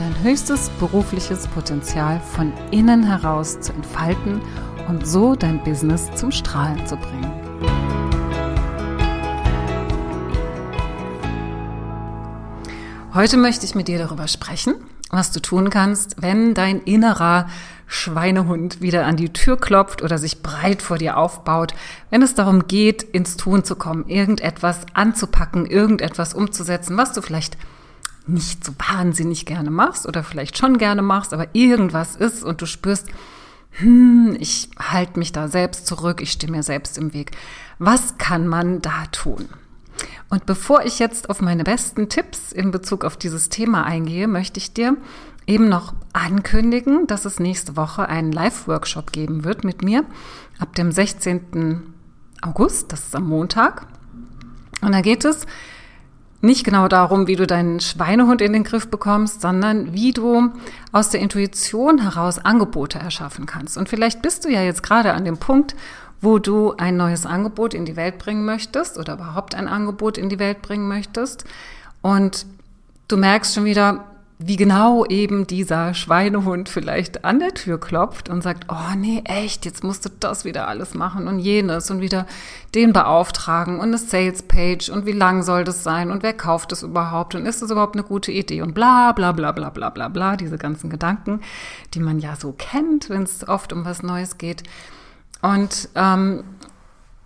dein höchstes berufliches Potenzial von innen heraus zu entfalten und so dein Business zum Strahlen zu bringen. Heute möchte ich mit dir darüber sprechen, was du tun kannst, wenn dein innerer Schweinehund wieder an die Tür klopft oder sich breit vor dir aufbaut, wenn es darum geht, ins Tun zu kommen, irgendetwas anzupacken, irgendetwas umzusetzen, was du vielleicht nicht so wahnsinnig gerne machst oder vielleicht schon gerne machst, aber irgendwas ist und du spürst, hm, ich halte mich da selbst zurück, ich stehe mir selbst im Weg. Was kann man da tun? Und bevor ich jetzt auf meine besten Tipps in Bezug auf dieses Thema eingehe, möchte ich dir eben noch ankündigen, dass es nächste Woche einen Live-Workshop geben wird mit mir ab dem 16. August, das ist am Montag. Und da geht es nicht genau darum, wie du deinen Schweinehund in den Griff bekommst, sondern wie du aus der Intuition heraus Angebote erschaffen kannst. Und vielleicht bist du ja jetzt gerade an dem Punkt, wo du ein neues Angebot in die Welt bringen möchtest oder überhaupt ein Angebot in die Welt bringen möchtest. Und du merkst schon wieder, wie genau eben dieser Schweinehund vielleicht an der Tür klopft und sagt, oh nee, echt, jetzt musst du das wieder alles machen und jenes und wieder den beauftragen und eine Sales Page und wie lang soll das sein und wer kauft es überhaupt und ist das überhaupt eine gute Idee und bla bla bla bla bla bla bla, diese ganzen Gedanken, die man ja so kennt, wenn es oft um was Neues geht. Und ähm,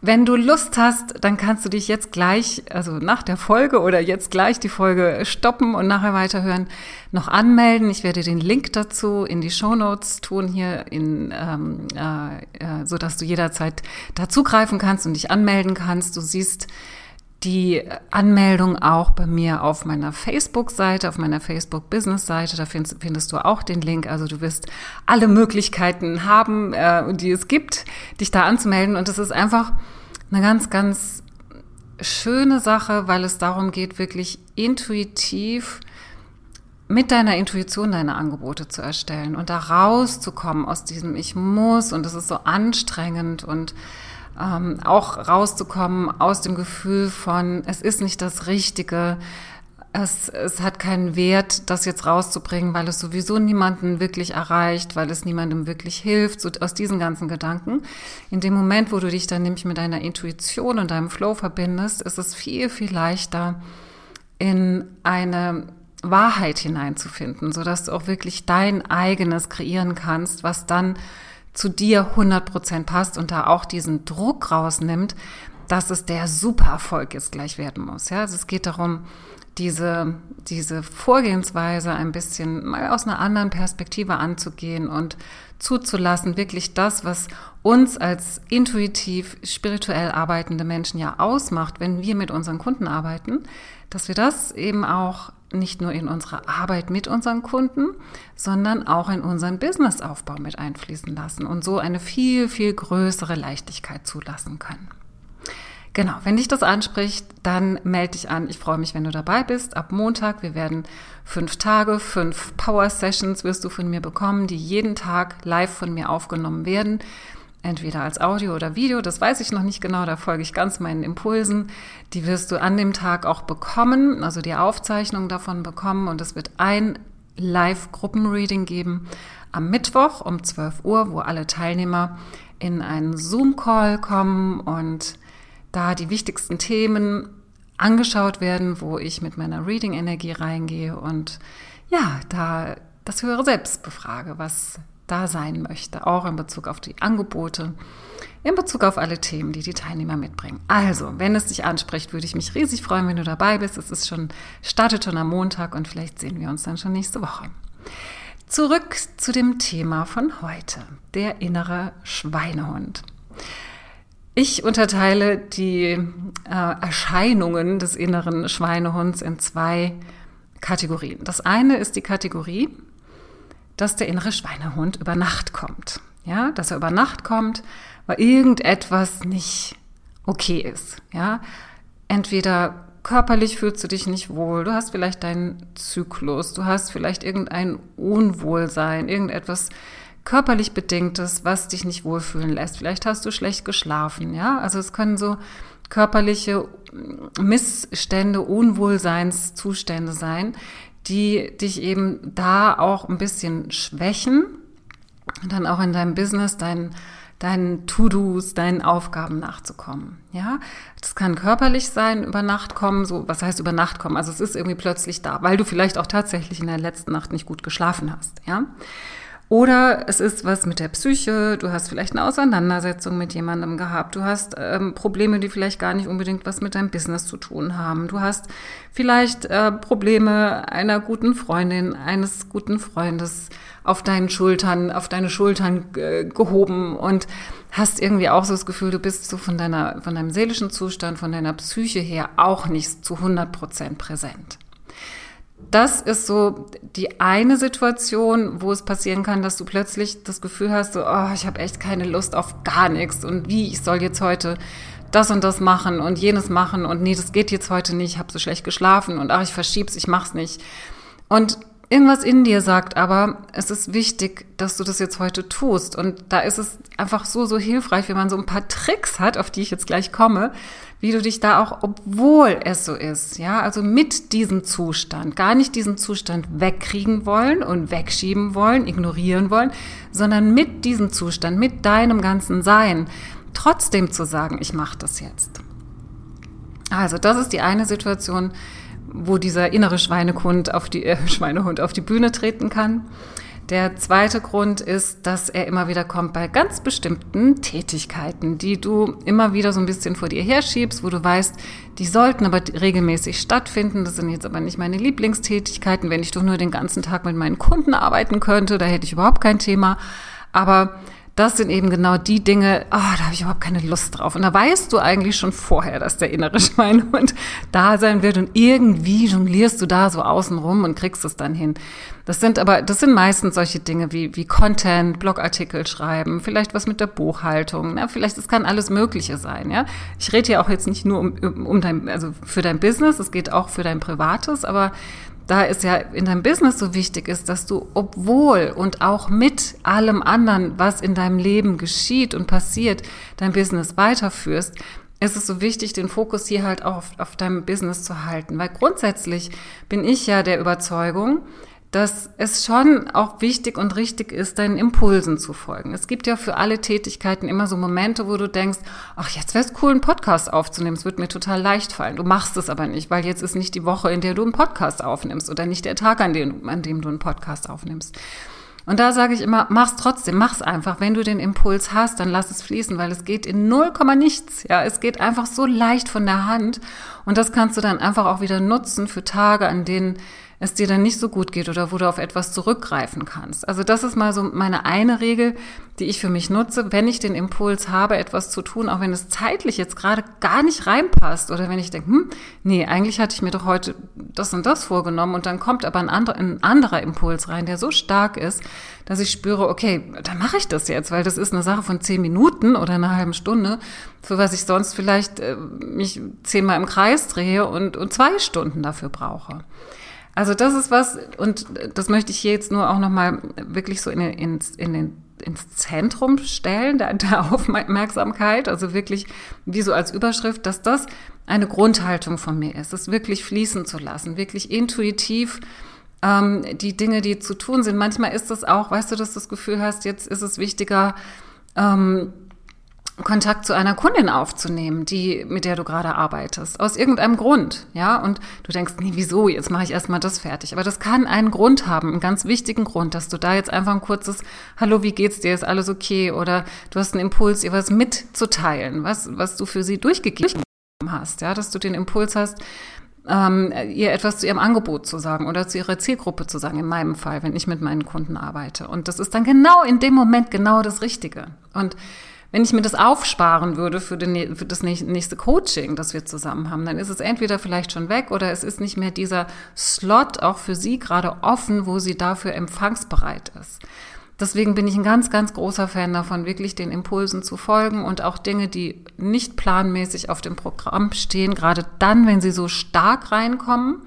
wenn du Lust hast, dann kannst du dich jetzt gleich, also nach der Folge oder jetzt gleich die Folge stoppen und nachher weiterhören, noch anmelden. Ich werde den Link dazu in die Show Notes tun hier, in, ähm, äh, äh, so dass du jederzeit dazugreifen kannst und dich anmelden kannst. Du siehst die Anmeldung auch bei mir auf meiner Facebook-Seite, auf meiner Facebook-Business-Seite. Da findest, findest, du auch den Link. Also du wirst alle Möglichkeiten haben, äh, die es gibt, dich da anzumelden. Und es ist einfach eine ganz, ganz schöne Sache, weil es darum geht, wirklich intuitiv mit deiner Intuition deine Angebote zu erstellen und da rauszukommen aus diesem Ich muss und es ist so anstrengend und ähm, auch rauszukommen aus dem Gefühl von, es ist nicht das Richtige, es, es hat keinen Wert, das jetzt rauszubringen, weil es sowieso niemanden wirklich erreicht, weil es niemandem wirklich hilft, so aus diesen ganzen Gedanken. In dem Moment, wo du dich dann nämlich mit deiner Intuition und deinem Flow verbindest, ist es viel, viel leichter, in eine Wahrheit hineinzufinden, so dass du auch wirklich dein eigenes kreieren kannst, was dann zu dir 100% passt und da auch diesen Druck rausnimmt, dass es der Supererfolg jetzt gleich werden muss. Ja, also es geht darum, diese, diese Vorgehensweise ein bisschen mal aus einer anderen Perspektive anzugehen und zuzulassen, wirklich das, was uns als intuitiv, spirituell arbeitende Menschen ja ausmacht, wenn wir mit unseren Kunden arbeiten, dass wir das eben auch nicht nur in unsere Arbeit mit unseren Kunden, sondern auch in unseren Businessaufbau mit einfließen lassen und so eine viel, viel größere Leichtigkeit zulassen können. Genau, wenn dich das anspricht, dann melde dich an. Ich freue mich, wenn du dabei bist. Ab Montag, wir werden fünf Tage, fünf Power Sessions wirst du von mir bekommen, die jeden Tag live von mir aufgenommen werden entweder als Audio oder Video, das weiß ich noch nicht genau, da folge ich ganz meinen Impulsen. Die wirst du an dem Tag auch bekommen, also die Aufzeichnung davon bekommen und es wird ein Live-Gruppenreading geben am Mittwoch um 12 Uhr, wo alle Teilnehmer in einen Zoom-Call kommen und da die wichtigsten Themen angeschaut werden, wo ich mit meiner Reading-Energie reingehe und ja, da das höhere Selbst befrage, was da sein möchte, auch in Bezug auf die Angebote, in Bezug auf alle Themen, die die Teilnehmer mitbringen. Also, wenn es dich anspricht, würde ich mich riesig freuen, wenn du dabei bist. Es ist schon, startet schon am Montag und vielleicht sehen wir uns dann schon nächste Woche. Zurück zu dem Thema von heute, der innere Schweinehund. Ich unterteile die äh, Erscheinungen des inneren Schweinehunds in zwei Kategorien. Das eine ist die Kategorie, dass der innere Schweinehund über Nacht kommt. Ja, dass er über Nacht kommt, weil irgendetwas nicht okay ist. Ja, entweder körperlich fühlst du dich nicht wohl, du hast vielleicht deinen Zyklus, du hast vielleicht irgendein Unwohlsein, irgendetwas körperlich bedingtes, was dich nicht wohlfühlen lässt. Vielleicht hast du schlecht geschlafen, ja? Also es können so körperliche Missstände, Unwohlseinszustände sein, die dich eben da auch ein bisschen schwächen und dann auch in deinem Business, dein deinen To-Dos, deinen Aufgaben nachzukommen. Ja, das kann körperlich sein, über Nacht kommen. So, was heißt über Nacht kommen? Also es ist irgendwie plötzlich da, weil du vielleicht auch tatsächlich in der letzten Nacht nicht gut geschlafen hast. Ja. Oder es ist was mit der Psyche, du hast vielleicht eine Auseinandersetzung mit jemandem gehabt, du hast ähm, Probleme, die vielleicht gar nicht unbedingt was mit deinem Business zu tun haben, du hast vielleicht äh, Probleme einer guten Freundin, eines guten Freundes auf deinen Schultern, auf deine Schultern äh, gehoben und hast irgendwie auch so das Gefühl, du bist so von deiner, von deinem seelischen Zustand, von deiner Psyche her auch nicht zu 100 Prozent präsent das ist so die eine Situation, wo es passieren kann, dass du plötzlich das Gefühl hast, so, oh, ich habe echt keine Lust auf gar nichts und wie, ich soll jetzt heute das und das machen und jenes machen und nee, das geht jetzt heute nicht, ich habe so schlecht geschlafen und ach, ich verschieb's, ich mach's nicht. Und Irgendwas in dir sagt aber, es ist wichtig, dass du das jetzt heute tust. Und da ist es einfach so, so hilfreich, wenn man so ein paar Tricks hat, auf die ich jetzt gleich komme, wie du dich da auch, obwohl es so ist, ja, also mit diesem Zustand, gar nicht diesen Zustand wegkriegen wollen und wegschieben wollen, ignorieren wollen, sondern mit diesem Zustand, mit deinem ganzen Sein, trotzdem zu sagen, ich mache das jetzt. Also das ist die eine Situation, wo dieser innere Schweinehund auf die, äh, Schweinehund auf die Bühne treten kann. Der zweite Grund ist, dass er immer wieder kommt bei ganz bestimmten Tätigkeiten, die du immer wieder so ein bisschen vor dir herschiebst, wo du weißt, die sollten aber regelmäßig stattfinden. Das sind jetzt aber nicht meine Lieblingstätigkeiten. Wenn ich doch nur den ganzen Tag mit meinen Kunden arbeiten könnte, da hätte ich überhaupt kein Thema. Aber das sind eben genau die Dinge, oh, da habe ich überhaupt keine Lust drauf. Und da weißt du eigentlich schon vorher, dass der innere Schweinehund da sein wird und irgendwie jonglierst du da so außen rum und kriegst es dann hin. Das sind aber, das sind meistens solche Dinge wie, wie Content, Blogartikel schreiben, vielleicht was mit der Buchhaltung, ne? vielleicht, es kann alles Mögliche sein, ja. Ich rede hier auch jetzt nicht nur um, um dein, also für dein Business, es geht auch für dein Privates, aber da es ja in deinem Business so wichtig ist, dass du obwohl und auch mit allem anderen, was in deinem Leben geschieht und passiert, dein Business weiterführst, ist es so wichtig, den Fokus hier halt auch auf, auf deinem Business zu halten. Weil grundsätzlich bin ich ja der Überzeugung, dass es schon auch wichtig und richtig ist, deinen Impulsen zu folgen. Es gibt ja für alle Tätigkeiten immer so Momente, wo du denkst, ach, jetzt wäre es cool, einen Podcast aufzunehmen. Es wird mir total leicht fallen. Du machst es aber nicht, weil jetzt ist nicht die Woche, in der du einen Podcast aufnimmst oder nicht der Tag, an dem, an dem du einen Podcast aufnimmst. Und da sage ich immer, mach's trotzdem, mach's einfach. Wenn du den Impuls hast, dann lass es fließen, weil es geht in null nichts. Ja, es geht einfach so leicht von der Hand. Und das kannst du dann einfach auch wieder nutzen für Tage, an denen es dir dann nicht so gut geht oder wo du auf etwas zurückgreifen kannst. Also das ist mal so meine eine Regel, die ich für mich nutze, wenn ich den Impuls habe, etwas zu tun, auch wenn es zeitlich jetzt gerade gar nicht reinpasst oder wenn ich denke, hm, nee, eigentlich hatte ich mir doch heute das und das vorgenommen und dann kommt aber ein anderer, ein anderer Impuls rein, der so stark ist, dass ich spüre, okay, dann mache ich das jetzt, weil das ist eine Sache von zehn Minuten oder einer halben Stunde, für was ich sonst vielleicht äh, mich zehnmal im Kreis drehe und, und zwei Stunden dafür brauche. Also das ist was, und das möchte ich hier jetzt nur auch nochmal wirklich so in, in, in den ins Zentrum stellen, der, der Aufmerksamkeit, also wirklich wie so als Überschrift, dass das eine Grundhaltung von mir ist, es wirklich fließen zu lassen, wirklich intuitiv ähm, die Dinge, die zu tun sind. Manchmal ist es auch, weißt du, dass du das Gefühl hast, jetzt ist es wichtiger, ähm, Kontakt zu einer Kundin aufzunehmen, die mit der du gerade arbeitest, aus irgendeinem Grund, ja, und du denkst, nee, wieso, jetzt mache ich erstmal das fertig, aber das kann einen Grund haben, einen ganz wichtigen Grund, dass du da jetzt einfach ein kurzes Hallo, wie geht's dir, ist alles okay? Oder du hast einen Impuls, ihr was mitzuteilen, was was du für sie durchgegeben hast, ja, dass du den Impuls hast, ähm, ihr etwas zu ihrem Angebot zu sagen oder zu ihrer Zielgruppe zu sagen, in meinem Fall, wenn ich mit meinen Kunden arbeite. Und das ist dann genau in dem Moment genau das Richtige. Und wenn ich mir das aufsparen würde für, den, für, das nächste Coaching, das wir zusammen haben, dann ist es entweder vielleicht schon weg oder es ist nicht mehr dieser Slot auch für sie gerade offen, wo sie dafür empfangsbereit ist. Deswegen bin ich ein ganz, ganz großer Fan davon, wirklich den Impulsen zu folgen und auch Dinge, die nicht planmäßig auf dem Programm stehen, gerade dann, wenn sie so stark reinkommen,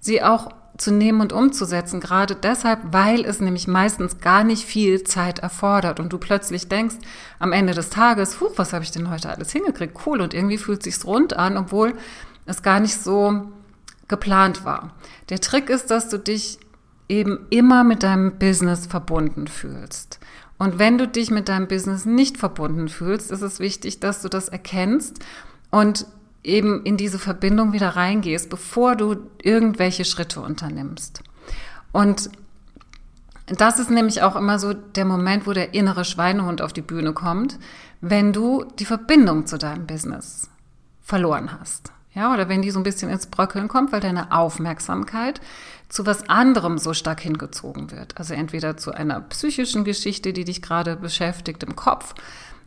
sie auch zu nehmen und umzusetzen. Gerade deshalb, weil es nämlich meistens gar nicht viel Zeit erfordert und du plötzlich denkst am Ende des Tages, huch, was habe ich denn heute alles hingekriegt? Cool. Und irgendwie fühlt sich's rund an, obwohl es gar nicht so geplant war. Der Trick ist, dass du dich eben immer mit deinem Business verbunden fühlst. Und wenn du dich mit deinem Business nicht verbunden fühlst, ist es wichtig, dass du das erkennst und eben in diese Verbindung wieder reingehst, bevor du irgendwelche Schritte unternimmst. Und das ist nämlich auch immer so der Moment, wo der innere Schweinehund auf die Bühne kommt, wenn du die Verbindung zu deinem Business verloren hast. Ja, oder wenn die so ein bisschen ins Bröckeln kommt, weil deine Aufmerksamkeit zu was anderem so stark hingezogen wird. Also entweder zu einer psychischen Geschichte, die dich gerade beschäftigt im Kopf,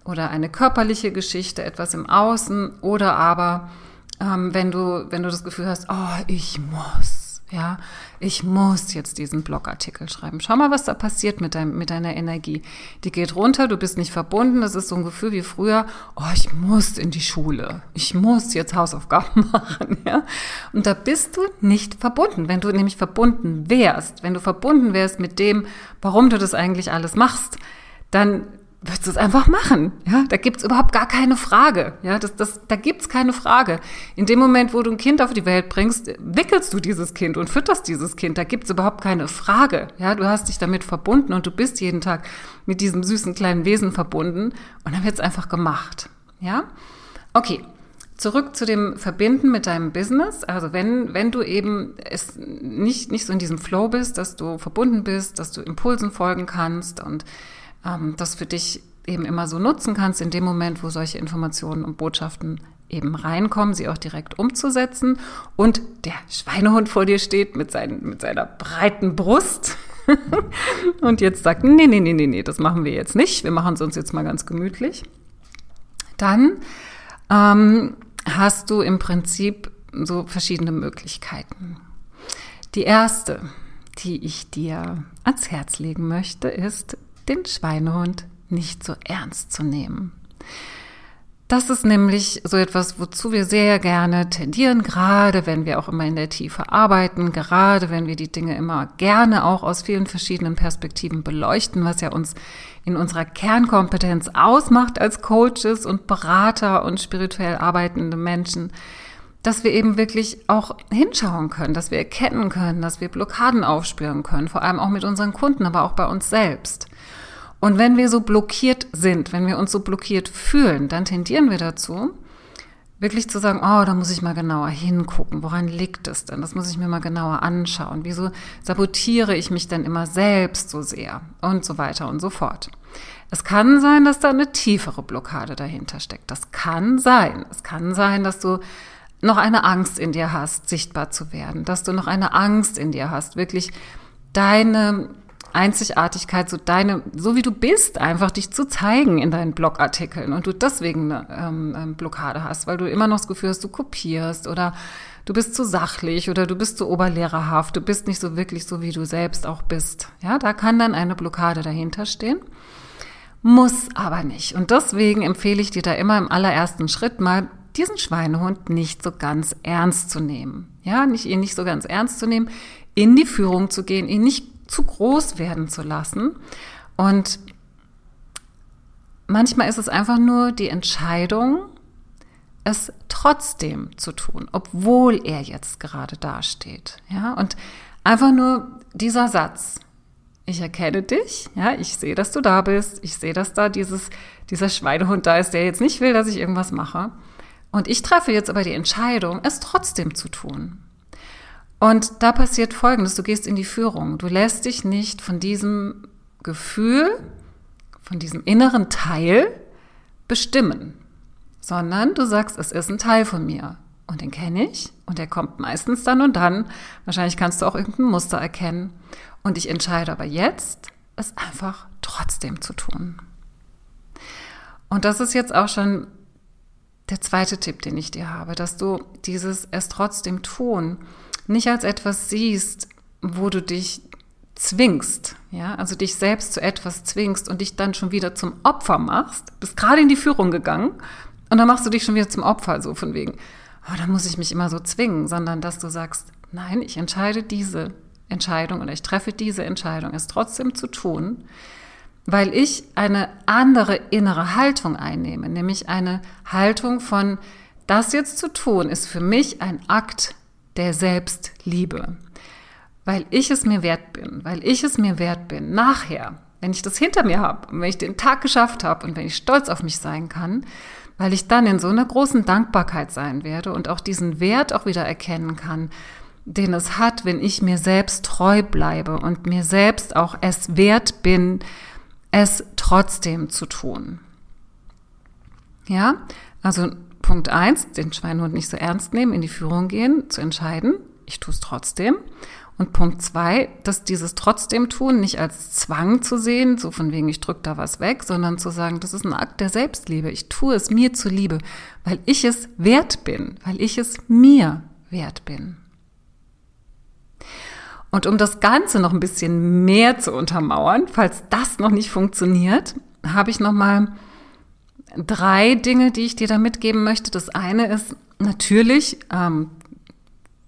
oder eine körperliche Geschichte, etwas im Außen, oder aber ähm, wenn du wenn du das Gefühl hast, oh, ich muss ja, ich muss jetzt diesen Blogartikel schreiben. Schau mal, was da passiert mit, deinem, mit deiner Energie. Die geht runter, du bist nicht verbunden. Das ist so ein Gefühl wie früher, oh, ich muss in die Schule. Ich muss jetzt Hausaufgaben machen. Ja? Und da bist du nicht verbunden. Wenn du nämlich verbunden wärst, wenn du verbunden wärst mit dem, warum du das eigentlich alles machst, dann würdest du es einfach machen. Ja, da gibt's überhaupt gar keine Frage. Ja, das, das, da gibt's keine Frage. In dem Moment, wo du ein Kind auf die Welt bringst, wickelst du dieses Kind und fütterst dieses Kind. Da gibt's überhaupt keine Frage. Ja, du hast dich damit verbunden und du bist jeden Tag mit diesem süßen kleinen Wesen verbunden und dann wird's einfach gemacht. Ja, okay. Zurück zu dem Verbinden mit deinem Business. Also wenn, wenn du eben es nicht, nicht so in diesem Flow bist, dass du verbunden bist, dass du Impulsen folgen kannst und ähm, das für dich eben immer so nutzen kannst, in dem Moment, wo solche Informationen und Botschaften eben reinkommen, sie auch direkt umzusetzen. Und der Schweinehund vor dir steht mit, seinen, mit seiner breiten Brust und jetzt sagt, nee, nee, nee, nee, nee, das machen wir jetzt nicht, wir machen es uns jetzt mal ganz gemütlich, dann ähm, hast du im Prinzip so verschiedene Möglichkeiten. Die erste, die ich dir ans Herz legen möchte, ist, den Schweinehund nicht so ernst zu nehmen. Das ist nämlich so etwas, wozu wir sehr gerne tendieren, gerade wenn wir auch immer in der Tiefe arbeiten, gerade wenn wir die Dinge immer gerne auch aus vielen verschiedenen Perspektiven beleuchten, was ja uns in unserer Kernkompetenz ausmacht als Coaches und Berater und spirituell arbeitende Menschen, dass wir eben wirklich auch hinschauen können, dass wir erkennen können, dass wir Blockaden aufspüren können, vor allem auch mit unseren Kunden, aber auch bei uns selbst. Und wenn wir so blockiert sind, wenn wir uns so blockiert fühlen, dann tendieren wir dazu, wirklich zu sagen, oh, da muss ich mal genauer hingucken. Woran liegt es denn? Das muss ich mir mal genauer anschauen. Wieso sabotiere ich mich denn immer selbst so sehr? Und so weiter und so fort. Es kann sein, dass da eine tiefere Blockade dahinter steckt. Das kann sein. Es kann sein, dass du noch eine Angst in dir hast, sichtbar zu werden, dass du noch eine Angst in dir hast, wirklich deine Einzigartigkeit, so deine, so wie du bist, einfach dich zu zeigen in deinen Blogartikeln und du deswegen eine ähm, ähm, Blockade hast, weil du immer noch das Gefühl hast, du kopierst oder du bist zu sachlich oder du bist zu oberlehrerhaft, du bist nicht so wirklich so, wie du selbst auch bist. Ja, da kann dann eine Blockade dahinter stehen. Muss aber nicht. Und deswegen empfehle ich dir da immer im allerersten Schritt mal diesen Schweinehund nicht so ganz ernst zu nehmen. Ja, nicht ihn nicht so ganz ernst zu nehmen, in die Führung zu gehen, ihn nicht zu groß werden zu lassen. Und manchmal ist es einfach nur die Entscheidung, es trotzdem zu tun, obwohl er jetzt gerade dasteht. Ja, und einfach nur dieser Satz. Ich erkenne dich, ja, ich sehe, dass du da bist, ich sehe, dass da dieses, dieser Schweinehund da ist, der jetzt nicht will, dass ich irgendwas mache. Und ich treffe jetzt aber die Entscheidung, es trotzdem zu tun. Und da passiert Folgendes, du gehst in die Führung. Du lässt dich nicht von diesem Gefühl, von diesem inneren Teil bestimmen, sondern du sagst, es ist ein Teil von mir. Und den kenne ich und der kommt meistens dann und dann. Wahrscheinlich kannst du auch irgendein Muster erkennen. Und ich entscheide aber jetzt, es einfach trotzdem zu tun. Und das ist jetzt auch schon der zweite Tipp, den ich dir habe, dass du dieses es trotzdem tun nicht als etwas siehst, wo du dich zwingst, ja, also dich selbst zu etwas zwingst und dich dann schon wieder zum Opfer machst, bist gerade in die Führung gegangen und dann machst du dich schon wieder zum Opfer, so von wegen, oh, da muss ich mich immer so zwingen, sondern dass du sagst, nein, ich entscheide diese Entscheidung oder ich treffe diese Entscheidung, es trotzdem zu tun, weil ich eine andere innere Haltung einnehme, nämlich eine Haltung von, das jetzt zu tun, ist für mich ein Akt der Selbstliebe weil ich es mir wert bin, weil ich es mir wert bin, nachher, wenn ich das hinter mir habe und wenn ich den Tag geschafft habe und wenn ich stolz auf mich sein kann, weil ich dann in so einer großen Dankbarkeit sein werde und auch diesen Wert auch wieder erkennen kann, den es hat, wenn ich mir selbst treu bleibe und mir selbst auch es wert bin, es trotzdem zu tun. Ja, also Punkt eins, den Schweinhund nicht so ernst nehmen, in die Führung gehen, zu entscheiden, ich tue es trotzdem. Und Punkt zwei, dass dieses trotzdem tun nicht als Zwang zu sehen, so von wegen ich drück da was weg, sondern zu sagen, das ist ein Akt der Selbstliebe. Ich tue es mir zuliebe, weil ich es wert bin, weil ich es mir wert bin. Und um das Ganze noch ein bisschen mehr zu untermauern, falls das noch nicht funktioniert, habe ich noch mal drei Dinge, die ich dir da mitgeben möchte. Das eine ist natürlich, ähm,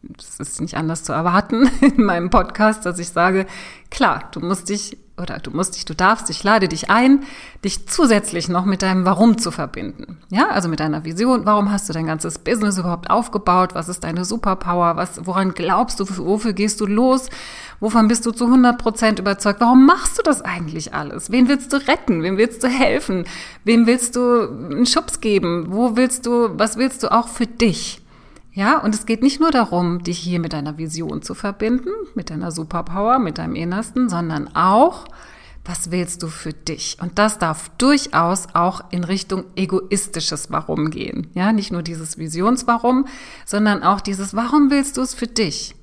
das ist nicht anders zu erwarten in meinem Podcast, dass ich sage, klar, du musst dich oder du musst dich, du darfst, ich lade dich ein, dich zusätzlich noch mit deinem Warum zu verbinden. Ja, also mit deiner Vision. Warum hast du dein ganzes Business überhaupt aufgebaut? Was ist deine Superpower? Was, woran glaubst du? Wofür gehst du los? Wovon bist du zu 100 Prozent überzeugt? Warum machst du das eigentlich alles? Wen willst du retten? Wem willst du helfen? Wem willst du einen Schubs geben? Wo willst du, was willst du auch für dich? Ja, und es geht nicht nur darum, dich hier mit deiner Vision zu verbinden, mit deiner Superpower, mit deinem Innersten, sondern auch, was willst du für dich? Und das darf durchaus auch in Richtung egoistisches Warum gehen. Ja, nicht nur dieses Visionswarum, sondern auch dieses Warum willst du es für dich?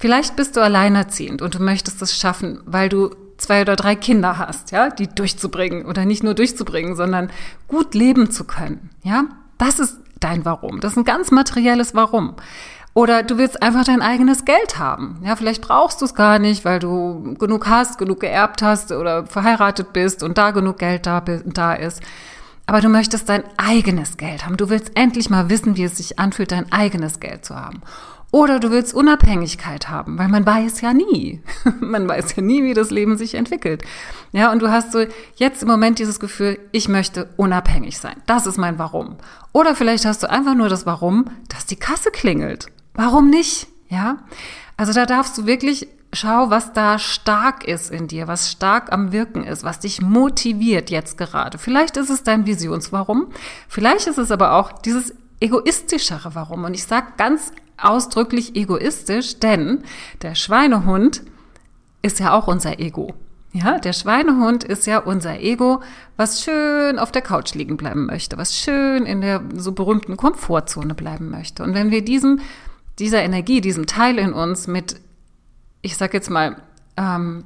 Vielleicht bist du alleinerziehend und du möchtest es schaffen, weil du zwei oder drei Kinder hast, ja, die durchzubringen oder nicht nur durchzubringen, sondern gut leben zu können. Ja, das ist dein Warum. Das ist ein ganz materielles Warum. Oder du willst einfach dein eigenes Geld haben. Ja, vielleicht brauchst du es gar nicht, weil du genug hast, genug geerbt hast oder verheiratet bist und da genug Geld da, da ist. Aber du möchtest dein eigenes Geld haben. Du willst endlich mal wissen, wie es sich anfühlt, dein eigenes Geld zu haben. Oder du willst Unabhängigkeit haben, weil man weiß ja nie. man weiß ja nie, wie das Leben sich entwickelt. Ja, und du hast so jetzt im Moment dieses Gefühl, ich möchte unabhängig sein. Das ist mein Warum. Oder vielleicht hast du einfach nur das Warum, dass die Kasse klingelt. Warum nicht? Ja? Also da darfst du wirklich schau, was da stark ist in dir, was stark am Wirken ist, was dich motiviert jetzt gerade. Vielleicht ist es dein Visionswarum, vielleicht ist es aber auch dieses egoistischere Warum. Und ich sage ganz ausdrücklich egoistisch, denn der Schweinehund ist ja auch unser Ego. Ja, der Schweinehund ist ja unser Ego, was schön auf der Couch liegen bleiben möchte, was schön in der so berühmten Komfortzone bleiben möchte. Und wenn wir diesem, dieser Energie, diesem Teil in uns mit, ich sag jetzt mal, ähm,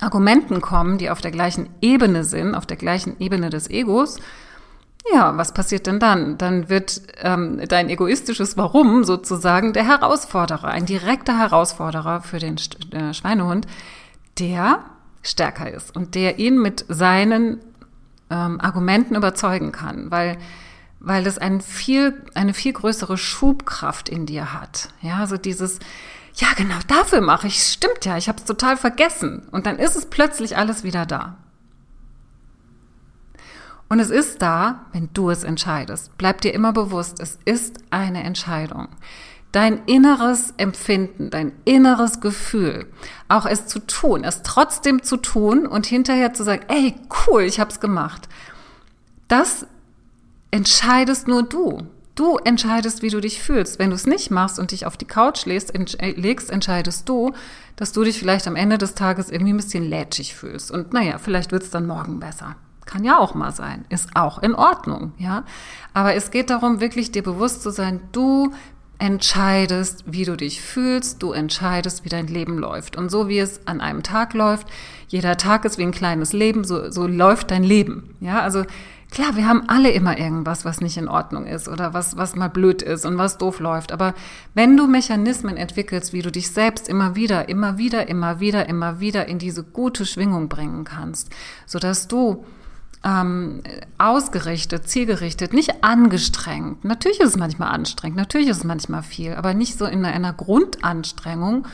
Argumenten kommen, die auf der gleichen Ebene sind, auf der gleichen Ebene des Egos, ja, was passiert denn dann? Dann wird ähm, dein egoistisches Warum sozusagen der Herausforderer, ein direkter Herausforderer für den äh, Schweinehund, der stärker ist und der ihn mit seinen ähm, Argumenten überzeugen kann, weil weil das ein viel, eine viel größere Schubkraft in dir hat. Ja, so also dieses, ja genau, dafür mache ich, stimmt ja, ich habe es total vergessen. Und dann ist es plötzlich alles wieder da. Und es ist da, wenn du es entscheidest. Bleib dir immer bewusst, es ist eine Entscheidung. Dein inneres Empfinden, dein inneres Gefühl, auch es zu tun, es trotzdem zu tun und hinterher zu sagen, ey, cool, ich hab's gemacht. Das entscheidest nur du. Du entscheidest, wie du dich fühlst. Wenn du es nicht machst und dich auf die Couch legst, legst, entscheidest du, dass du dich vielleicht am Ende des Tages irgendwie ein bisschen lätschig fühlst. Und naja, vielleicht wird's dann morgen besser. Kann ja auch mal sein. Ist auch in Ordnung, ja. Aber es geht darum, wirklich dir bewusst zu sein, du entscheidest, wie du dich fühlst, du entscheidest, wie dein Leben läuft. Und so wie es an einem Tag läuft, jeder Tag ist wie ein kleines Leben, so, so läuft dein Leben. Ja, also Klar, wir haben alle immer irgendwas, was nicht in Ordnung ist oder was, was mal blöd ist und was doof läuft. Aber wenn du Mechanismen entwickelst, wie du dich selbst immer wieder, immer wieder, immer wieder, immer wieder in diese gute Schwingung bringen kannst, sodass du ähm, ausgerichtet, zielgerichtet, nicht angestrengt. Natürlich ist es manchmal anstrengend, natürlich ist es manchmal viel, aber nicht so in einer Grundanstrengung,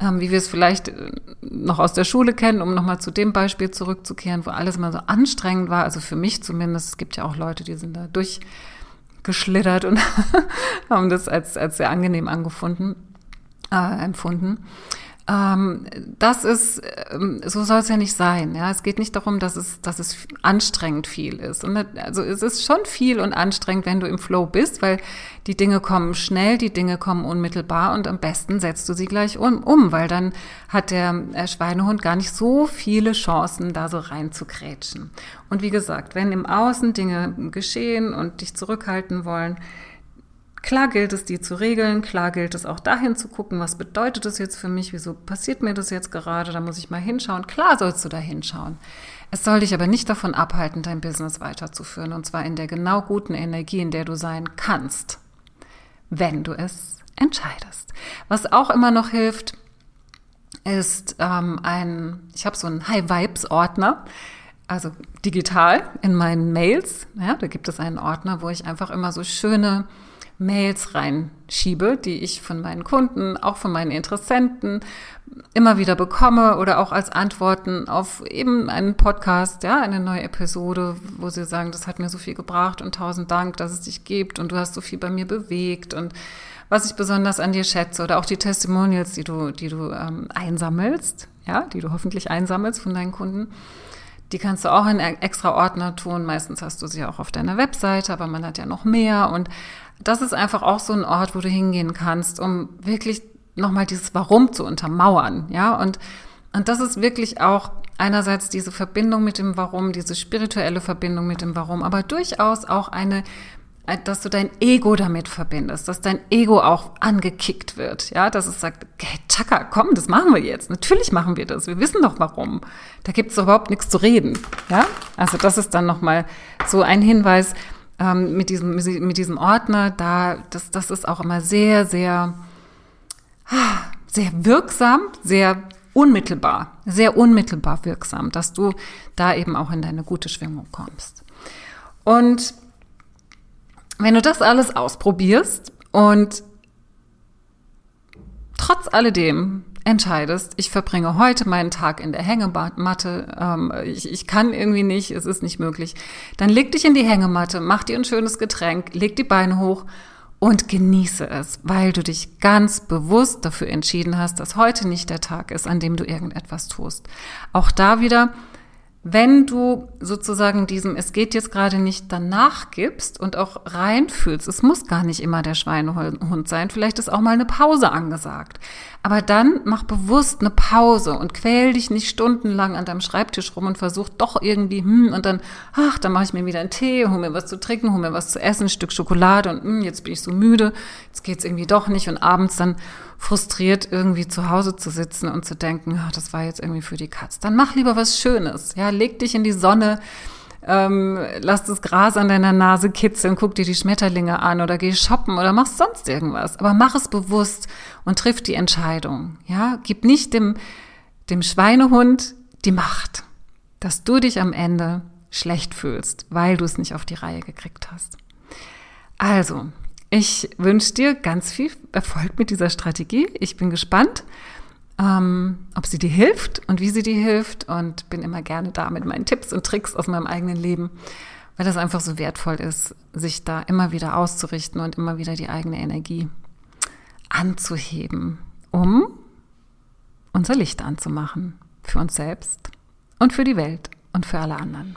ähm, wie wir es vielleicht äh, noch aus der Schule kennen, um nochmal zu dem Beispiel zurückzukehren, wo alles immer so anstrengend war. Also für mich zumindest, es gibt ja auch Leute, die sind da durchgeschlittert und haben das als, als sehr angenehm angefunden, äh, empfunden. Ähm, das ist, ähm, so soll es ja nicht sein. Ja, es geht nicht darum, dass es, dass es anstrengend viel ist. Und also es ist schon viel und anstrengend, wenn du im Flow bist, weil die Dinge kommen schnell, die Dinge kommen unmittelbar und am besten setzt du sie gleich um, um weil dann hat der äh, Schweinehund gar nicht so viele Chancen, da so rein zu krätschen. Und wie gesagt, wenn im Außen Dinge geschehen und dich zurückhalten wollen, Klar gilt es, die zu regeln, klar gilt es auch dahin zu gucken, was bedeutet das jetzt für mich, wieso passiert mir das jetzt gerade, da muss ich mal hinschauen. Klar sollst du da hinschauen. Es soll dich aber nicht davon abhalten, dein Business weiterzuführen, und zwar in der genau guten Energie, in der du sein kannst, wenn du es entscheidest. Was auch immer noch hilft, ist ähm, ein, ich habe so einen High-Vibes-Ordner, also digital in meinen Mails. Ja, da gibt es einen Ordner, wo ich einfach immer so schöne Mails reinschiebe, die ich von meinen Kunden, auch von meinen Interessenten immer wieder bekomme oder auch als Antworten auf eben einen Podcast, ja, eine neue Episode, wo sie sagen, das hat mir so viel gebracht und tausend Dank, dass es dich gibt und du hast so viel bei mir bewegt und was ich besonders an dir schätze oder auch die Testimonials, die du, die du ähm, einsammelst, ja, die du hoffentlich einsammelst von deinen Kunden. Die kannst du auch in extra Ordner tun. Meistens hast du sie auch auf deiner Webseite, aber man hat ja noch mehr. Und das ist einfach auch so ein Ort, wo du hingehen kannst, um wirklich nochmal dieses Warum zu untermauern, ja, und, und das ist wirklich auch einerseits diese Verbindung mit dem Warum, diese spirituelle Verbindung mit dem Warum, aber durchaus auch eine, dass du dein Ego damit verbindest, dass dein Ego auch angekickt wird, ja, dass es sagt, okay, Chaka, komm, das machen wir jetzt. Natürlich machen wir das. Wir wissen doch warum. Da gibt es überhaupt nichts zu reden, ja. Also das ist dann nochmal so ein Hinweis, ähm, mit, diesem, mit diesem Ordner, da, das, das ist auch immer sehr, sehr, sehr wirksam, sehr unmittelbar, sehr unmittelbar wirksam, dass du da eben auch in deine gute Schwingung kommst. Und wenn du das alles ausprobierst und trotz alledem entscheidest, ich verbringe heute meinen Tag in der Hängematte, ähm, ich, ich kann irgendwie nicht, es ist nicht möglich, dann leg dich in die Hängematte, mach dir ein schönes Getränk, leg die Beine hoch und genieße es, weil du dich ganz bewusst dafür entschieden hast, dass heute nicht der Tag ist, an dem du irgendetwas tust. Auch da wieder, wenn du sozusagen diesem, es geht jetzt gerade nicht danach gibst und auch reinfühlst, es muss gar nicht immer der Schweinehund sein, vielleicht ist auch mal eine Pause angesagt. Aber dann mach bewusst eine Pause und quäl dich nicht stundenlang an deinem Schreibtisch rum und versuch doch irgendwie, hm, und dann, ach, dann mache ich mir wieder einen Tee, hol mir was zu trinken, hol mir was zu essen, ein Stück Schokolade und hm, jetzt bin ich so müde, jetzt geht's irgendwie doch nicht und abends dann frustriert irgendwie zu Hause zu sitzen und zu denken, ach, das war jetzt irgendwie für die Katz. Dann mach lieber was Schönes, ja, leg dich in die Sonne, ähm, lass das Gras an deiner Nase kitzeln, guck dir die Schmetterlinge an oder geh shoppen oder mach sonst irgendwas. Aber mach es bewusst und triff die Entscheidung. Ja, gib nicht dem, dem Schweinehund die Macht, dass du dich am Ende schlecht fühlst, weil du es nicht auf die Reihe gekriegt hast. Also, ich wünsche dir ganz viel Erfolg mit dieser Strategie. Ich bin gespannt ähm, ob sie dir hilft und wie sie dir hilft und bin immer gerne da mit meinen Tipps und Tricks aus meinem eigenen Leben, weil das einfach so wertvoll ist, sich da immer wieder auszurichten und immer wieder die eigene Energie anzuheben, um unser Licht anzumachen für uns selbst und für die Welt und für alle anderen.